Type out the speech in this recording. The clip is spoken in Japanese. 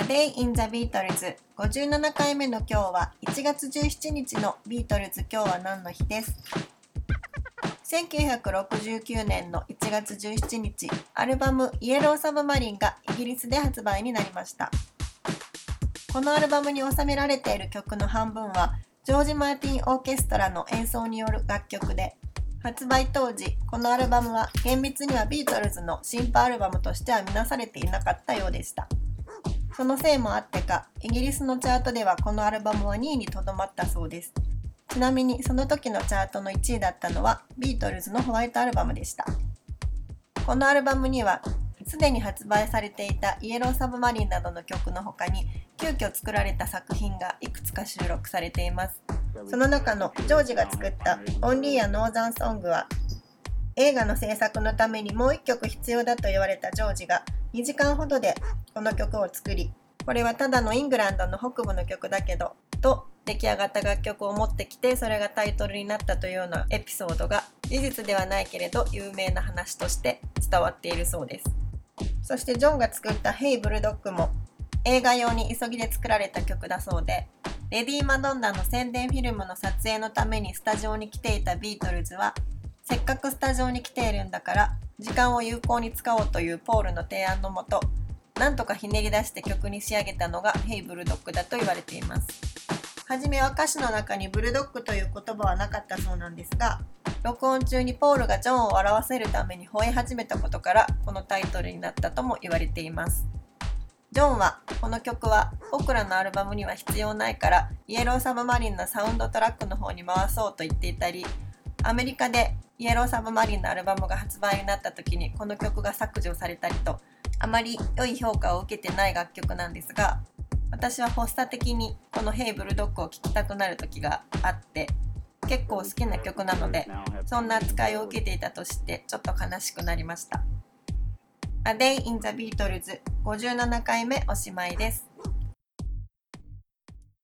A Day in the Beatles 57回目の今日は1月17日のビートルズ。今日は何の日です？1969年の1月17日アルバムイエローサブマリンがイギリスで発売になりました。このアルバムに収められている曲の半分はジョージ・マーティン・オーケストラの演奏による楽曲で発売当時このアルバムは厳密にはビートルズの新譜アルバムとしては見なされていなかったようでした。そのせいもあってかイギリスのチャートではこのアルバムは2位にとどまったそうです。ちなみにその時のチャートの1位だったのはビートルズのホワイトアルバムでした。このアルバムにはすでに発売されていたイエローサブマリンなどの曲の他に急遽作られた作品がいくつか収録されています。その中のジョージが作った「オンリーやノーザンソング」は映画の制作のためにもう1曲必要だと言われたジョージが2時間ほどでこの曲を作りこれはただのイングランドの北部の曲だけどと出来上がった楽曲を持ってきてそれがタイトルになったというようなエピソードが事実ではないけれど有名な話として伝わっているそうです。そしてジョンが作った「ヘイブルドッグ」も映画用に急ぎで作られた曲だそうでレディー・マドンナの宣伝フィルムの撮影のためにスタジオに来ていたビートルズはせっかくスタジオに来ているんだから時間を有効に使おうというポールの提案のもとなんとかひねり出して曲に仕上げたのが「ヘイブルドッグ」だと言われています。はじめは歌詞の中にブルドッグという言葉はなかったそうなんですが録音中にポールがジョンを笑わせるために吠え始めたことからこのタイトルになったとも言われています。ジョンはこの曲は僕らのアルバムには必要ないからイエローサブマリンのサウンドトラックの方に回そうと言っていたりアメリカでイエローサブマリンのアルバムが発売になった時にこの曲が削除されたりとあまり良い評価を受けてない楽曲なんですが私は発作的にこの「ヘイブルドッグ」を聴きたくなる時があって結構好きな曲なのでそんな扱いを受けていたとしてちょっと悲しくなりました。A Day in the Beatles 57回目おしまいです。